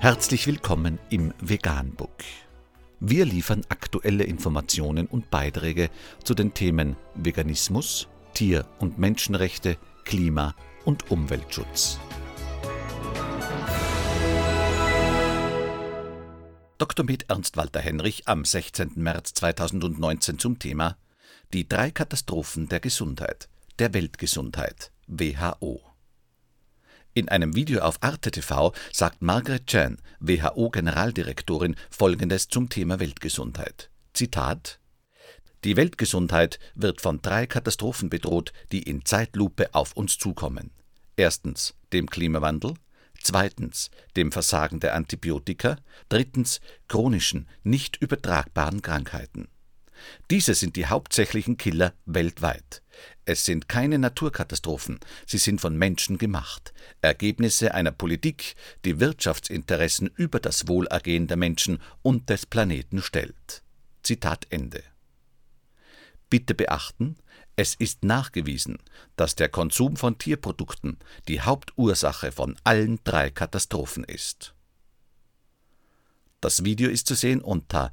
Herzlich willkommen im Veganbook. Wir liefern aktuelle Informationen und Beiträge zu den Themen Veganismus, Tier- und Menschenrechte, Klima- und Umweltschutz. Dr. Med Ernst Walter Henrich am 16. März 2019 zum Thema Die drei Katastrophen der Gesundheit, der Weltgesundheit, WHO. In einem Video auf Arte TV sagt Margaret Chan, WHO-Generaldirektorin, Folgendes zum Thema Weltgesundheit. Zitat Die Weltgesundheit wird von drei Katastrophen bedroht, die in Zeitlupe auf uns zukommen. Erstens dem Klimawandel, zweitens dem Versagen der Antibiotika, drittens chronischen, nicht übertragbaren Krankheiten. Diese sind die hauptsächlichen Killer weltweit. Es sind keine Naturkatastrophen, sie sind von Menschen gemacht, Ergebnisse einer Politik, die Wirtschaftsinteressen über das Wohlergehen der Menschen und des Planeten stellt. Zitat Ende. Bitte beachten, es ist nachgewiesen, dass der Konsum von Tierprodukten die Hauptursache von allen drei Katastrophen ist. Das Video ist zu sehen unter